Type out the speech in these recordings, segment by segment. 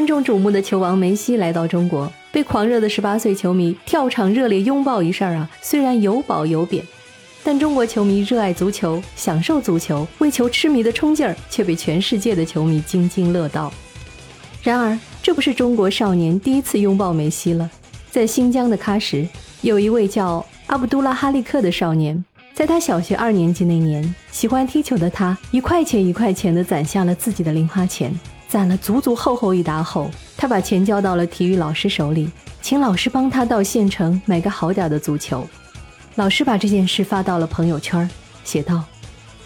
万众瞩目的球王梅西来到中国，被狂热的十八岁球迷跳场热烈拥抱一事儿啊，虽然有褒有贬，但中国球迷热爱足球、享受足球、为球痴迷的冲劲儿，却被全世界的球迷津津乐道。然而，这不是中国少年第一次拥抱梅西了。在新疆的喀什，有一位叫阿卜杜拉哈利克的少年，在他小学二年级那年，喜欢踢球的他一块钱一块钱地攒下了自己的零花钱，攒了足足厚厚一沓后，他把钱交到了体育老师手里，请老师帮他到县城买个好点的足球。老师把这件事发到了朋友圈，写道：“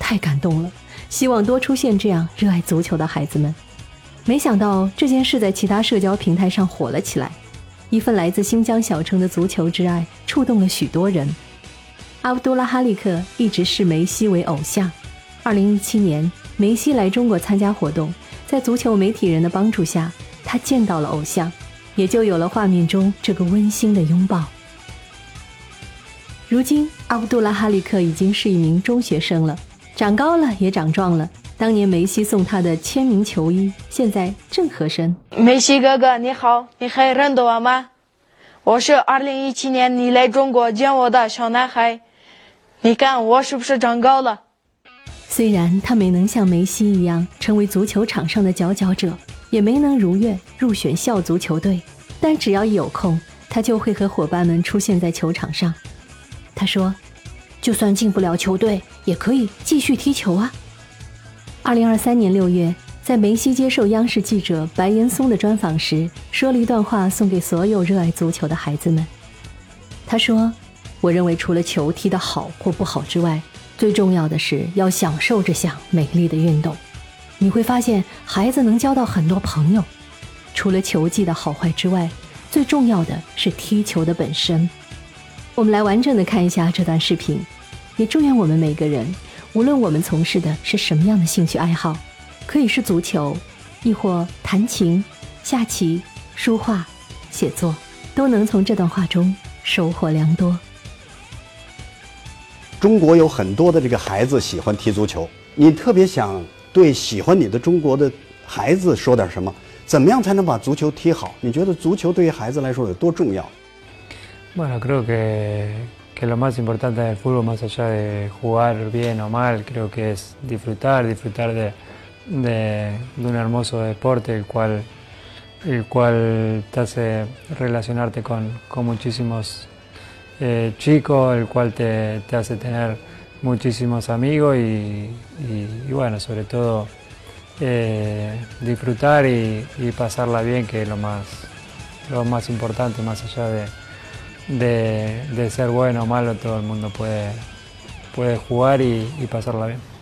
太感动了，希望多出现这样热爱足球的孩子们。”没想到这件事在其他社交平台上火了起来。一份来自新疆小城的足球之爱，触动了许多人。阿卜杜拉哈利克一直视梅西为偶像。二零一七年，梅西来中国参加活动，在足球媒体人的帮助下，他见到了偶像，也就有了画面中这个温馨的拥抱。如今，阿卜杜拉哈利克已经是一名中学生了，长高了，也长壮了。当年梅西送他的签名球衣，现在正合身。梅西哥哥，你好，你还认得我吗？我是二零一七年你来中国见我的小男孩。你看我是不是长高了？虽然他没能像梅西一样成为足球场上的佼佼者，也没能如愿入选校足球队，但只要一有空，他就会和伙伴们出现在球场上。他说：“就算进不了球队，也可以继续踢球啊。”二零二三年六月，在梅西接受央视记者白岩松的专访时，说了一段话，送给所有热爱足球的孩子们。他说：“我认为，除了球踢得好或不好之外，最重要的是要享受这项美丽的运动。你会发现，孩子能交到很多朋友。除了球技的好坏之外，最重要的是踢球的本身。”我们来完整的看一下这段视频，也祝愿我们每个人。无论我们从事的是什么样的兴趣爱好，可以是足球，亦或弹琴、下棋、书画、写作，都能从这段话中收获良多。中国有很多的这个孩子喜欢踢足球，你特别想对喜欢你的中国的孩子说点什么？怎么样才能把足球踢好？你觉得足球对于孩子来说有多重要？Bueno, creo que que lo más importante del fútbol, más allá de jugar bien o mal, creo que es disfrutar, disfrutar de, de, de un hermoso deporte, el cual, el cual te hace relacionarte con, con muchísimos eh, chicos, el cual te, te, hace tener muchísimos amigos y, bueno, sobre todo eh, disfrutar y, pasarla bien, que es lo más, lo más importante, más allá de de, de, ser bueno o malo, todo el mundo puede, puede jugar y pasarla bien.